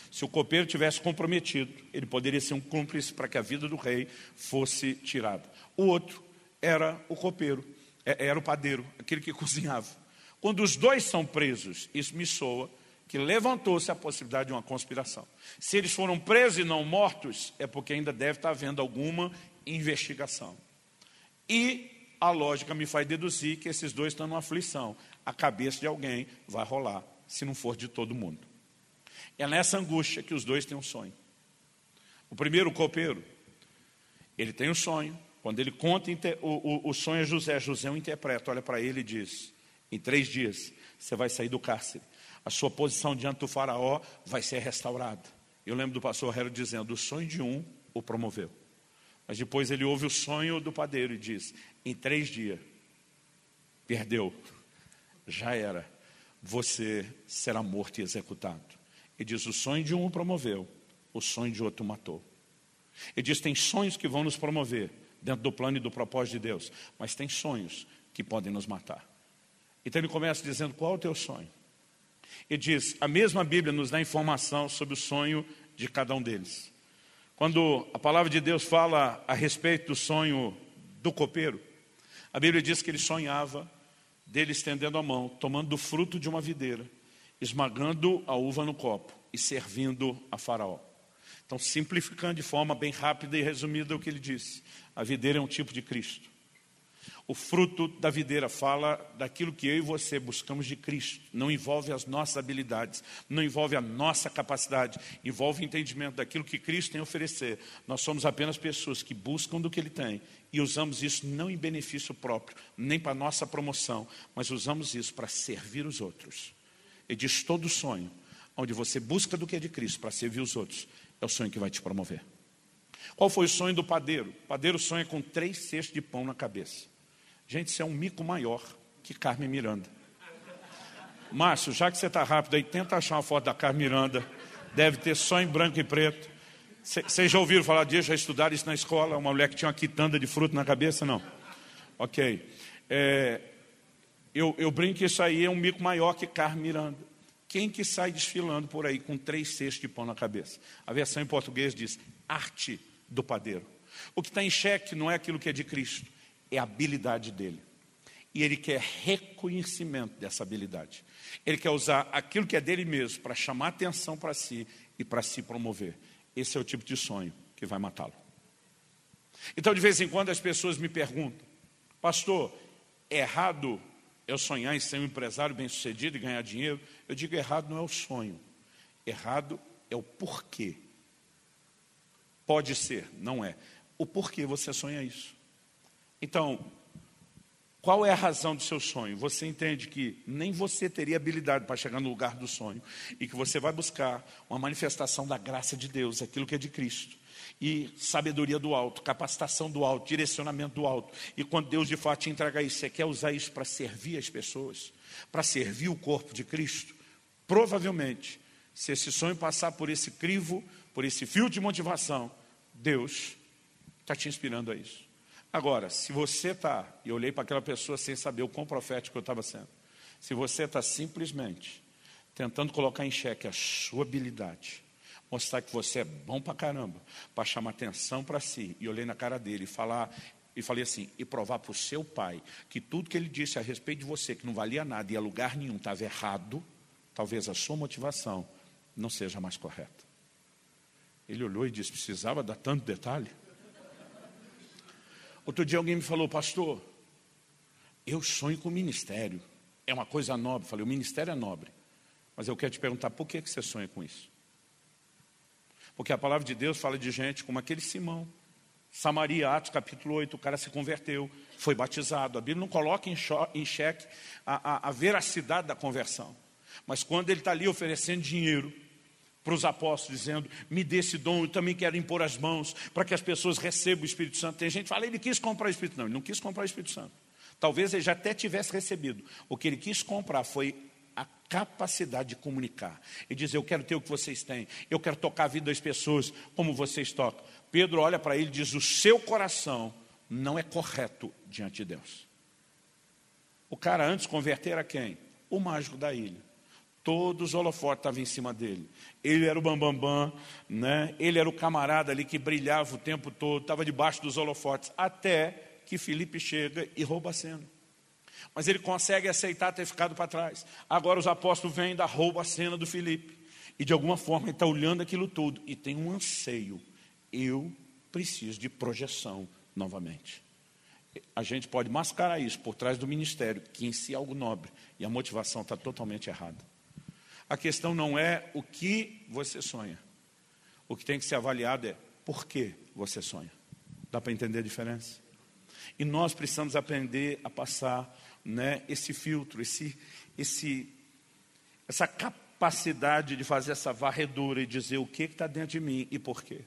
Se o copeiro tivesse comprometido, ele poderia ser um cúmplice para que a vida do rei fosse tirada. O outro era o copeiro, é, era o padeiro, aquele que cozinhava. Quando os dois são presos, isso me soa que levantou-se a possibilidade de uma conspiração. Se eles foram presos e não mortos, é porque ainda deve estar havendo alguma investigação. E a lógica me faz deduzir que esses dois estão numa aflição a cabeça de alguém vai rolar, se não for de todo mundo. É nessa angústia que os dois têm um sonho. O primeiro, o copeiro, ele tem um sonho. Quando ele conta o, o, o sonho a José, José o interpreta, olha para ele e diz: em três dias você vai sair do cárcere. A sua posição diante do faraó vai ser restaurada. Eu lembro do pastor Hero dizendo: o sonho de um o promoveu. Mas depois ele ouve o sonho do padeiro e diz: em três dias, perdeu já era. Você será morto e executado. E diz: o sonho de um o promoveu, o sonho de outro matou. E diz: tem sonhos que vão nos promover dentro do plano e do propósito de Deus, mas tem sonhos que podem nos matar. Então ele começa dizendo: qual é o teu sonho? E diz: a mesma Bíblia nos dá informação sobre o sonho de cada um deles. Quando a palavra de Deus fala a respeito do sonho do copeiro, a Bíblia diz que ele sonhava dele estendendo a mão, tomando do fruto de uma videira, esmagando a uva no copo e servindo a Faraó. Então, simplificando de forma bem rápida e resumida o que ele disse: a videira é um tipo de Cristo. O fruto da videira fala daquilo que eu e você buscamos de Cristo. Não envolve as nossas habilidades, não envolve a nossa capacidade, envolve o entendimento daquilo que Cristo tem a oferecer. Nós somos apenas pessoas que buscam do que Ele tem e usamos isso não em benefício próprio, nem para nossa promoção, mas usamos isso para servir os outros. Ele diz: todo sonho, onde você busca do que é de Cristo para servir os outros, é o sonho que vai te promover. Qual foi o sonho do padeiro? O padeiro sonha com três cestos de pão na cabeça. Gente, isso é um mico maior que Carmen Miranda. Márcio, já que você está rápido aí, tenta achar uma foto da Carmen Miranda. Deve ter só em branco e preto. Vocês já ouviram falar disso? Já estudaram isso na escola? Uma mulher que tinha uma quitanda de fruto na cabeça? Não. Ok. É, eu, eu brinco que isso aí é um mico maior que Carmen Miranda. Quem que sai desfilando por aí com três cestos de pão na cabeça? A versão em português diz arte do padeiro. O que está em xeque não é aquilo que é de Cristo, é a habilidade dele. E ele quer reconhecimento dessa habilidade. Ele quer usar aquilo que é dele mesmo para chamar atenção para si e para se promover. Esse é o tipo de sonho que vai matá-lo. Então, de vez em quando, as pessoas me perguntam, pastor, é errado eu sonhar em ser um empresário bem sucedido e ganhar dinheiro? Eu digo, errado não é o sonho, errado é o porquê. Pode ser, não é. O porquê você sonha isso. Então, qual é a razão do seu sonho? Você entende que nem você teria habilidade para chegar no lugar do sonho e que você vai buscar uma manifestação da graça de Deus, aquilo que é de Cristo. E sabedoria do alto, capacitação do alto, direcionamento do alto. E quando Deus de fato te entrega isso, você quer usar isso para servir as pessoas, para servir o corpo de Cristo? Provavelmente, se esse sonho passar por esse crivo, por esse fio de motivação, Deus está te inspirando a isso. Agora, se você está, e eu olhei para aquela pessoa sem saber o quão profético eu estava sendo, se você está simplesmente tentando colocar em xeque a sua habilidade, mostrar que você é bom para caramba, para chamar atenção para si, e olhei na cara dele e falar, e falei assim, e provar para o seu pai que tudo que ele disse a respeito de você, que não valia nada e a lugar nenhum estava errado, talvez a sua motivação não seja mais correta. Ele olhou e disse: precisava dar tanto detalhe? Outro dia alguém me falou, pastor, eu sonho com ministério. É uma coisa nobre. falei, o ministério é nobre. Mas eu quero te perguntar, por que, você sonha com isso? Porque a palavra de Deus fala de gente como aquele Simão. Samaria, Atos capítulo 8, o cara se converteu, foi batizado. A Bíblia não coloca em xeque a, a, a veracidade da conversão. Mas quando ele está ali oferecendo dinheiro para os apóstolos, dizendo: Me dê esse dom, eu também quero impor as mãos para que as pessoas recebam o Espírito Santo. Tem gente que fala: Ele quis comprar o Espírito. Não, ele não quis comprar o Espírito Santo. Talvez ele já até tivesse recebido. O que ele quis comprar foi a capacidade de comunicar e dizer: Eu quero ter o que vocês têm, eu quero tocar a vida das pessoas como vocês tocam. Pedro olha para ele e diz: O seu coração não é correto diante de Deus. O cara antes converter a quem? O mágico da ilha. Todos os holofotes estavam em cima dele. Ele era o bambambam, bam, bam, né? ele era o camarada ali que brilhava o tempo todo, estava debaixo dos holofotes, até que Felipe chega e rouba a cena. Mas ele consegue aceitar ter ficado para trás. Agora os apóstolos vêm e rouba a cena do Felipe. E de alguma forma ele está olhando aquilo tudo e tem um anseio. Eu preciso de projeção novamente. A gente pode mascarar isso por trás do ministério, que em si é algo nobre, e a motivação está totalmente errada. A questão não é o que você sonha. O que tem que ser avaliado é por que você sonha. Dá para entender a diferença? E nós precisamos aprender a passar né, esse filtro, esse, esse, essa capacidade de fazer essa varredura e dizer o que está dentro de mim e por quê.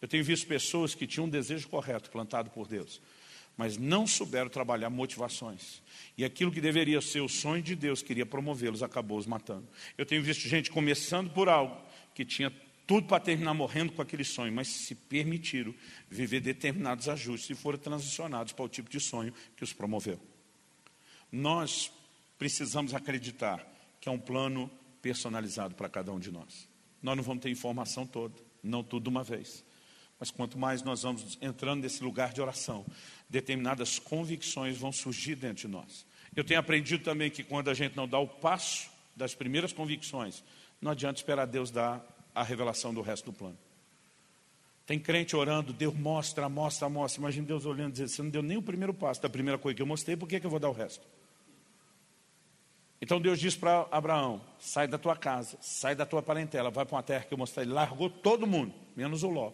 Eu tenho visto pessoas que tinham um desejo correto plantado por Deus, mas não souberam trabalhar motivações. E aquilo que deveria ser o sonho de Deus, queria promovê-los, acabou os matando. Eu tenho visto gente começando por algo que tinha tudo para terminar morrendo com aquele sonho, mas se permitiram viver determinados ajustes e foram transicionados para o tipo de sonho que os promoveu. Nós precisamos acreditar que é um plano personalizado para cada um de nós. Nós não vamos ter informação toda, não tudo de uma vez. Mas quanto mais nós vamos entrando nesse lugar de oração, determinadas convicções vão surgir dentro de nós. Eu tenho aprendido também que quando a gente não dá o passo das primeiras convicções, não adianta esperar Deus dar a revelação do resto do plano. Tem crente orando, Deus mostra, mostra, mostra. Imagina Deus olhando e dizendo, você não deu nem o primeiro passo da primeira coisa que eu mostrei, por que, que eu vou dar o resto? Então Deus diz para Abraão: sai da tua casa, sai da tua parentela, vai para uma terra que eu mostrei. Ele largou todo mundo, menos o Ló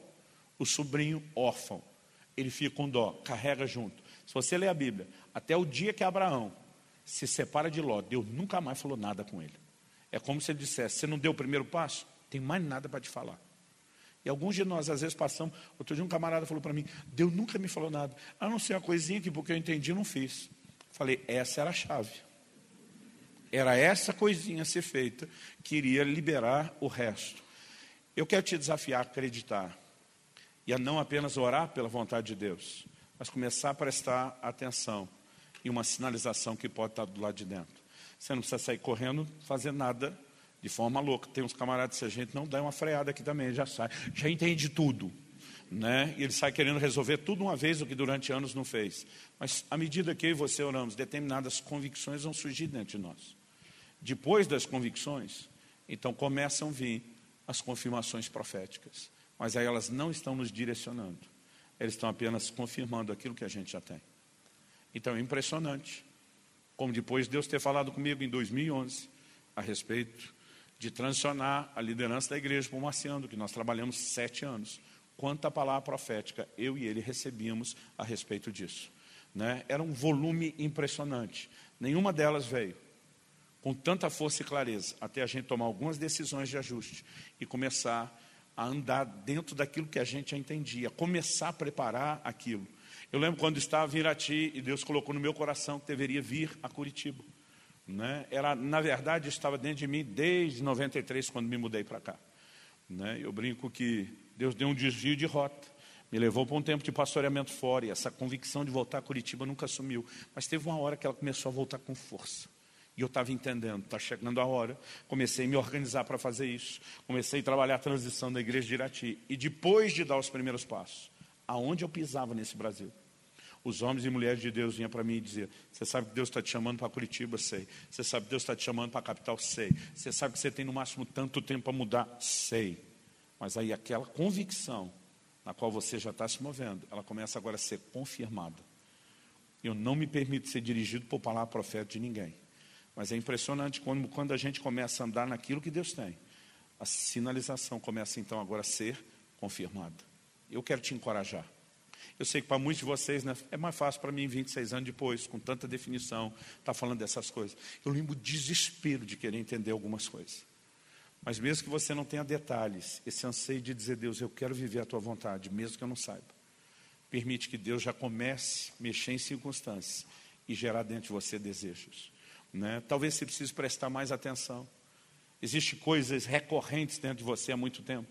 o sobrinho órfão. Ele fica com dó, carrega junto. Se você ler a Bíblia, até o dia que Abraão se separa de Ló, Deus nunca mais falou nada com ele. É como se ele dissesse: Você não deu o primeiro passo? Tem mais nada para te falar. E alguns de nós, às vezes, passamos. Outro dia, um camarada falou para mim: Deus nunca me falou nada. A não ser uma coisinha que, porque eu entendi, não fiz. Falei: Essa era a chave. Era essa coisinha a ser feita que iria liberar o resto. Eu quero te desafiar a acreditar e a não apenas orar pela vontade de Deus, mas começar a prestar atenção em uma sinalização que pode estar do lado de dentro. Você não precisa sair correndo, fazer nada de forma louca. Tem uns camaradas que a gente não dá uma freada aqui também, já sai, já entende tudo. Né? E ele sai querendo resolver tudo uma vez, o que durante anos não fez. Mas à medida que eu e você oramos, determinadas convicções vão surgir dentro de nós. Depois das convicções, então começam a vir as confirmações proféticas. Mas aí elas não estão nos direcionando. Eles estão apenas confirmando aquilo que a gente já tem. Então é impressionante como depois de Deus ter falado comigo em 2011 a respeito de transicionar a liderança da igreja para o Marciano, que nós trabalhamos sete anos. Quanta palavra profética eu e ele recebíamos a respeito disso. Né? Era um volume impressionante. Nenhuma delas veio com tanta força e clareza, até a gente tomar algumas decisões de ajuste e começar a andar dentro daquilo que a gente já entendia, começar a preparar aquilo. Eu lembro quando estava em Irati e Deus colocou no meu coração que deveria vir a Curitiba. Né? Era, na verdade, estava dentro de mim desde 93, quando me mudei para cá. Né? Eu brinco que Deus deu um desvio de rota, me levou para um tempo de pastoreamento fora, e essa convicção de voltar a Curitiba nunca sumiu. Mas teve uma hora que ela começou a voltar com força. E eu estava entendendo, está chegando a hora. Comecei a me organizar para fazer isso. Comecei a trabalhar a transição da igreja de Irati. E depois de dar os primeiros passos, aonde eu pisava nesse Brasil, os homens e mulheres de Deus vinham para mim e diziam: Você sabe que Deus está te chamando para Curitiba? Sei. Você sabe que Deus está te chamando para a capital? Sei. Você sabe que você tem no máximo tanto tempo para mudar? Sei. Mas aí aquela convicção na qual você já está se movendo, ela começa agora a ser confirmada. Eu não me permito ser dirigido por palavra profética de ninguém. Mas é impressionante quando, quando a gente começa a andar naquilo que Deus tem. A sinalização começa então agora a ser confirmada. Eu quero te encorajar. Eu sei que para muitos de vocês né, é mais fácil para mim, 26 anos depois, com tanta definição, estar tá falando dessas coisas. Eu lembro o desespero de querer entender algumas coisas. Mas mesmo que você não tenha detalhes, esse anseio de dizer, Deus, eu quero viver a tua vontade, mesmo que eu não saiba. Permite que Deus já comece a mexer em circunstâncias e gerar dentro de você desejos. Né? Talvez você precise prestar mais atenção. Existem coisas recorrentes dentro de você há muito tempo.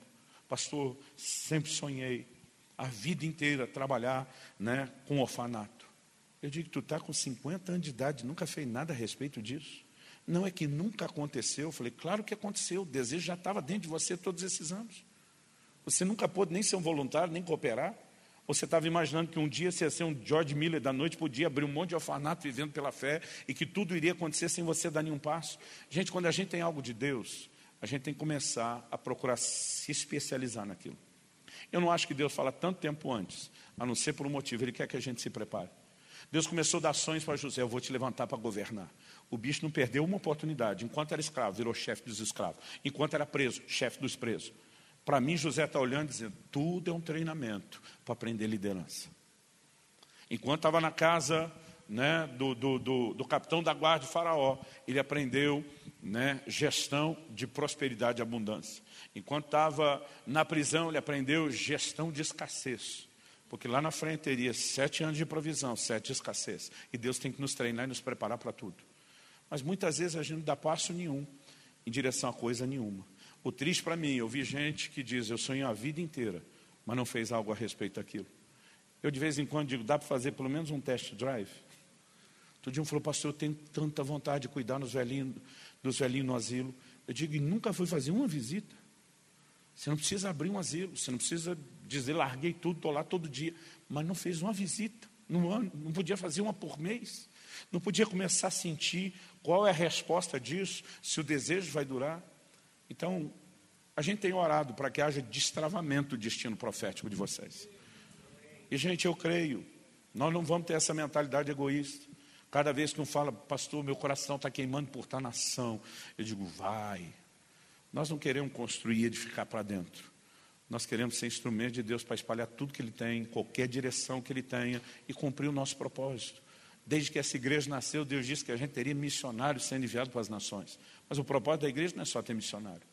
Pastor, sempre sonhei a vida inteira trabalhar né, com orfanato. Eu digo, tu está com 50 anos de idade, nunca fez nada a respeito disso. Não é que nunca aconteceu. Eu falei, claro que aconteceu, o desejo já estava dentro de você todos esses anos. Você nunca pôde nem ser um voluntário, nem cooperar. Você estava imaginando que um dia você ia ser um George Miller da noite o dia, abrir um monte de orfanato vivendo pela fé e que tudo iria acontecer sem você dar nenhum passo? Gente, quando a gente tem algo de Deus, a gente tem que começar a procurar se especializar naquilo. Eu não acho que Deus fala tanto tempo antes, a não ser por um motivo, Ele quer que a gente se prepare. Deus começou a dar ações para José, eu vou te levantar para governar. O bicho não perdeu uma oportunidade. Enquanto era escravo, virou chefe dos escravos. Enquanto era preso, chefe dos presos. Para mim, José está olhando e dizendo: tudo é um treinamento para aprender liderança. Enquanto estava na casa né, do, do, do, do, capitão da guarda de Faraó, ele aprendeu né, gestão de prosperidade e abundância. Enquanto estava na prisão, ele aprendeu gestão de escassez. Porque lá na frente teria sete anos de provisão, sete de escassez. E Deus tem que nos treinar e nos preparar para tudo. Mas muitas vezes a gente não dá passo nenhum em direção a coisa nenhuma. O triste para mim, eu vi gente que diz, eu sonhei a vida inteira, mas não fez algo a respeito daquilo. Eu de vez em quando digo, dá para fazer pelo menos um test drive? Todo dia um falou, pastor, eu tenho tanta vontade de cuidar dos velhinhos, dos velhinhos no asilo. Eu digo, e nunca fui fazer uma visita. Você não precisa abrir um asilo, você não precisa dizer, larguei tudo, estou lá todo dia. Mas não fez uma visita no ano, não podia fazer uma por mês. Não podia começar a sentir qual é a resposta disso, se o desejo vai durar. Então, a gente tem orado para que haja destravamento do destino profético de vocês. E, gente, eu creio, nós não vamos ter essa mentalidade egoísta. Cada vez que um fala, pastor, meu coração está queimando por estar nação, eu digo, vai. Nós não queremos construir e edificar para dentro. Nós queremos ser instrumento de Deus para espalhar tudo que Ele tem, qualquer direção que Ele tenha e cumprir o nosso propósito. Desde que essa igreja nasceu, Deus disse que a gente teria missionários sendo enviados para as nações. Mas o propósito da igreja não é só ter missionário.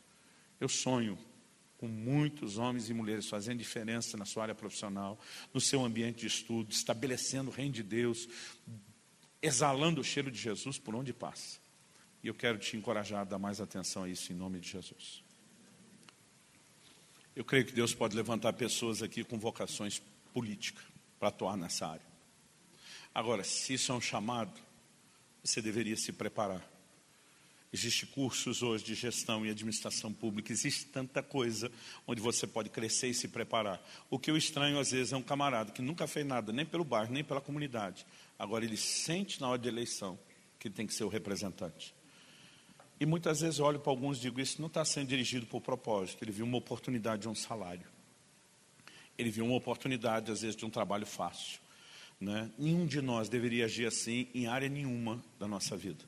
Eu sonho com muitos homens e mulheres fazendo diferença na sua área profissional, no seu ambiente de estudo, estabelecendo o reino de Deus, exalando o cheiro de Jesus por onde passa. E eu quero te encorajar a dar mais atenção a isso em nome de Jesus. Eu creio que Deus pode levantar pessoas aqui com vocações políticas para atuar nessa área. Agora, se isso é um chamado, você deveria se preparar. Existem cursos hoje de gestão e administração pública, existe tanta coisa onde você pode crescer e se preparar. O que eu estranho às vezes é um camarada que nunca fez nada, nem pelo bairro, nem pela comunidade. Agora ele sente na hora de eleição que tem que ser o representante. E muitas vezes olho para alguns e digo, isso não está sendo dirigido por propósito. Ele viu uma oportunidade de um salário. Ele viu uma oportunidade, às vezes, de um trabalho fácil. Né? Nenhum de nós deveria agir assim em área nenhuma da nossa vida.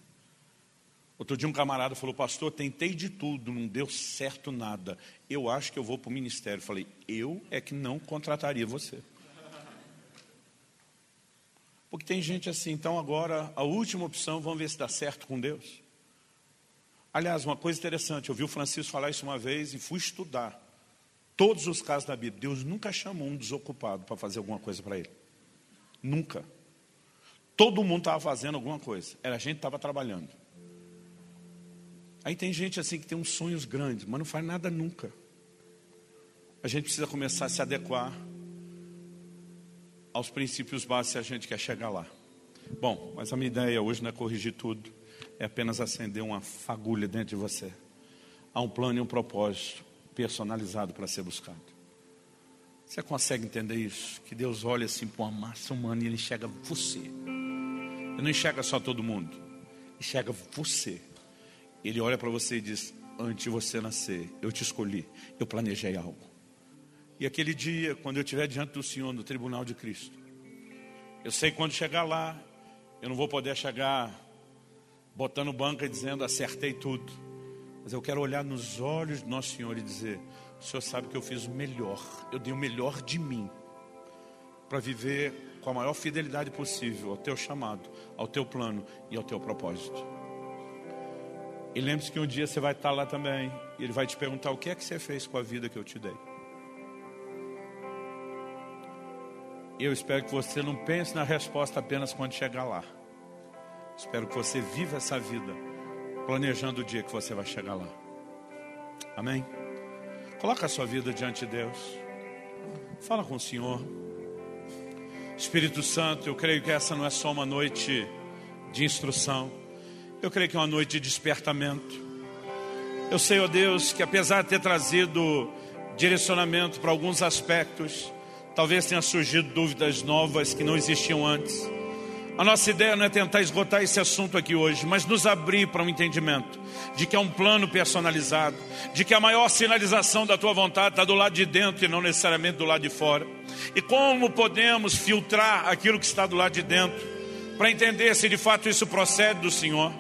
Outro dia um camarada falou, pastor, tentei de tudo, não deu certo nada. Eu acho que eu vou para o ministério. Falei, eu é que não contrataria você. Porque tem gente assim, então agora a última opção, vamos ver se dá certo com Deus. Aliás, uma coisa interessante, eu vi o Francisco falar isso uma vez e fui estudar todos os casos da Bíblia. Deus nunca chamou um desocupado para fazer alguma coisa para ele. Nunca. Todo mundo estava fazendo alguma coisa. Era a gente que estava trabalhando. Aí tem gente assim que tem uns sonhos grandes, mas não faz nada nunca. A gente precisa começar a se adequar aos princípios básicos se a gente quer chegar lá. Bom, mas a minha ideia hoje não é corrigir tudo é apenas acender uma fagulha dentro de você. Há um plano e um propósito personalizado para ser buscado. Você consegue entender isso? Que Deus olha assim para uma massa humana e Ele enxerga você. Ele não enxerga só todo mundo, enxerga você. Ele olha para você e diz: Antes de você nascer, eu te escolhi, eu planejei algo. E aquele dia, quando eu estiver diante do Senhor no tribunal de Cristo, eu sei que quando chegar lá, eu não vou poder chegar botando banca e dizendo acertei tudo. Mas eu quero olhar nos olhos do nosso Senhor e dizer: o Senhor sabe que eu fiz o melhor, eu dei o melhor de mim para viver com a maior fidelidade possível ao teu chamado, ao teu plano e ao teu propósito. E lembre-se que um dia você vai estar lá também e ele vai te perguntar o que é que você fez com a vida que eu te dei. Eu espero que você não pense na resposta apenas quando chegar lá. Espero que você viva essa vida planejando o dia que você vai chegar lá. Amém? Coloca a sua vida diante de Deus. Fala com o Senhor. Espírito Santo, eu creio que essa não é só uma noite de instrução. Eu creio que é uma noite de despertamento. Eu sei, ó oh Deus, que apesar de ter trazido direcionamento para alguns aspectos, talvez tenha surgido dúvidas novas que não existiam antes. A nossa ideia não é tentar esgotar esse assunto aqui hoje, mas nos abrir para um entendimento de que é um plano personalizado, de que a maior sinalização da tua vontade está do lado de dentro e não necessariamente do lado de fora. E como podemos filtrar aquilo que está do lado de dentro para entender se de fato isso procede do Senhor?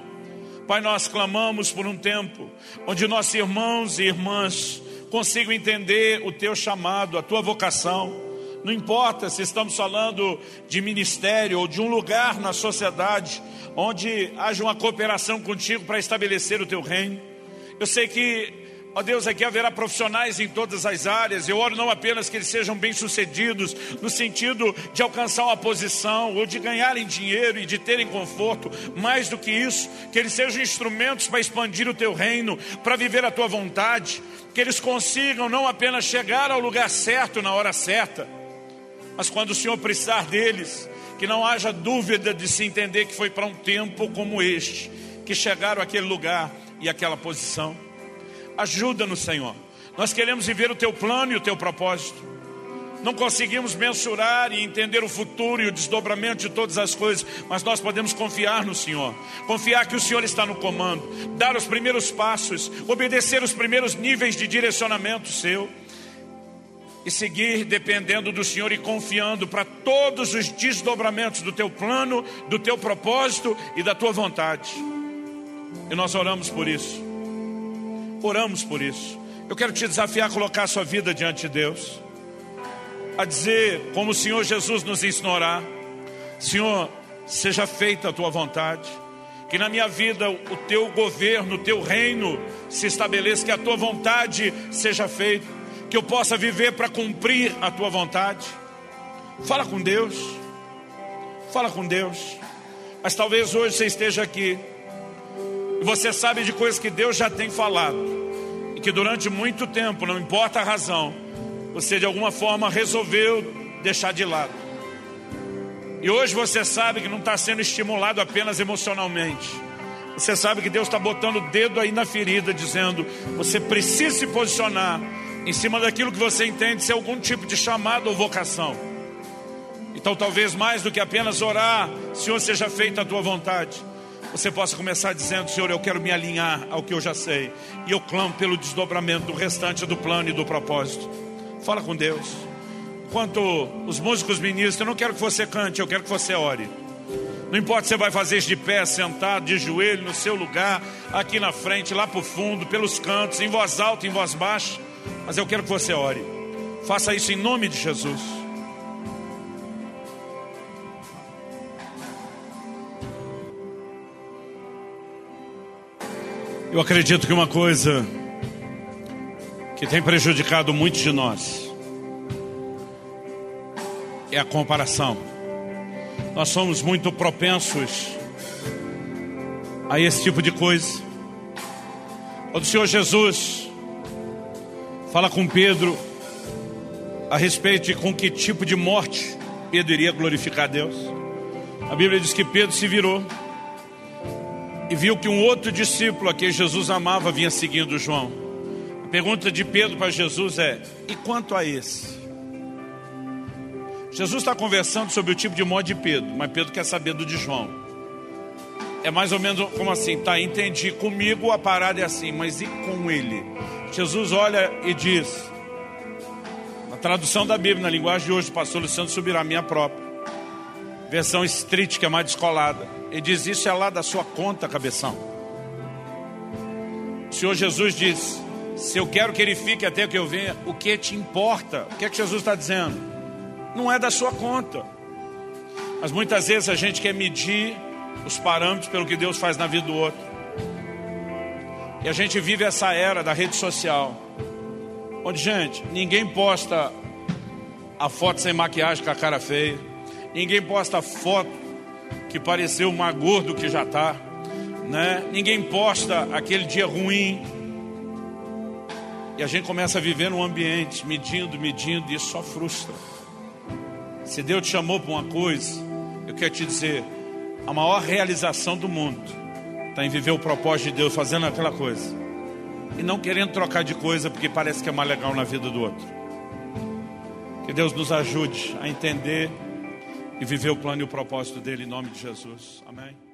Pai, nós clamamos por um tempo onde nossos irmãos e irmãs consigam entender o teu chamado, a tua vocação não importa se estamos falando de ministério ou de um lugar na sociedade onde haja uma cooperação contigo para estabelecer o teu reino. Eu sei que, ó Deus, aqui haverá profissionais em todas as áreas. Eu oro não apenas que eles sejam bem-sucedidos no sentido de alcançar uma posição ou de ganharem dinheiro e de terem conforto, mais do que isso, que eles sejam instrumentos para expandir o teu reino, para viver a tua vontade, que eles consigam não apenas chegar ao lugar certo na hora certa, mas quando o Senhor precisar deles, que não haja dúvida de se entender que foi para um tempo como este, que chegaram àquele lugar e àquela posição. Ajuda-nos, Senhor. Nós queremos viver o teu plano e o teu propósito. Não conseguimos mensurar e entender o futuro e o desdobramento de todas as coisas, mas nós podemos confiar no Senhor, confiar que o Senhor está no comando, dar os primeiros passos, obedecer os primeiros níveis de direcionamento seu e seguir dependendo do Senhor e confiando para todos os desdobramentos do teu plano, do teu propósito e da tua vontade. E nós oramos por isso. Oramos por isso. Eu quero te desafiar a colocar a sua vida diante de Deus, a dizer, como o Senhor Jesus nos ensinou Senhor, seja feita a tua vontade, que na minha vida o teu governo, o teu reino se estabeleça, que a tua vontade seja feita, que eu possa viver para cumprir a tua vontade. Fala com Deus, fala com Deus, mas talvez hoje você esteja aqui e você sabe de coisas que Deus já tem falado e que durante muito tempo, não importa a razão, você de alguma forma resolveu deixar de lado. E hoje você sabe que não está sendo estimulado apenas emocionalmente. Você sabe que Deus está botando o dedo aí na ferida, dizendo: você precisa se posicionar em cima daquilo que você entende ser algum tipo de chamado ou vocação. Então, talvez mais do que apenas orar, Senhor, seja feita a tua vontade você possa começar dizendo: Senhor, eu quero me alinhar ao que eu já sei, e eu clamo pelo desdobramento do restante do plano e do propósito. Fala com Deus. Enquanto os músicos ministram, eu não quero que você cante, eu quero que você ore. Não importa se você vai fazer isso de pé, sentado, de joelho, no seu lugar, aqui na frente, lá para o fundo, pelos cantos, em voz alta, em voz baixa, mas eu quero que você ore. Faça isso em nome de Jesus. Eu acredito que uma coisa que tem prejudicado muitos de nós é a comparação. Nós somos muito propensos a esse tipo de coisa. Quando o Senhor Jesus fala com Pedro a respeito de com que tipo de morte Pedro iria glorificar a Deus, a Bíblia diz que Pedro se virou e viu que um outro discípulo a quem Jesus amava vinha seguindo João. A pergunta de Pedro para Jesus é: e quanto a esse? Jesus está conversando sobre o tipo de morte de Pedro, mas Pedro quer saber do de João. É mais ou menos como assim, tá? Entendi. Comigo a parada é assim, mas e com ele? Jesus olha e diz, na tradução da Bíblia, na linguagem de hoje, o pastor Luciano subirá a minha própria, versão street, que é mais descolada. Ele diz: Isso é lá da sua conta, cabeção. O Senhor Jesus diz: Se eu quero que ele fique até que eu venha, o que te importa? O que é que Jesus está dizendo? Não é da sua conta. Mas muitas vezes a gente quer medir os parâmetros pelo que Deus faz na vida do outro. E a gente vive essa era da rede social, onde, gente, ninguém posta a foto sem maquiagem com a cara feia, ninguém posta foto que pareceu mais gordo que já está, né? Ninguém posta aquele dia ruim. E a gente começa a viver num ambiente medindo, medindo, e isso só frustra. Se Deus te chamou para uma coisa, eu quero te dizer, a maior realização do mundo está em viver o propósito de Deus fazendo aquela coisa. E não querendo trocar de coisa porque parece que é mais legal na vida do outro. Que Deus nos ajude a entender e viver o plano e o propósito dele em nome de Jesus. Amém.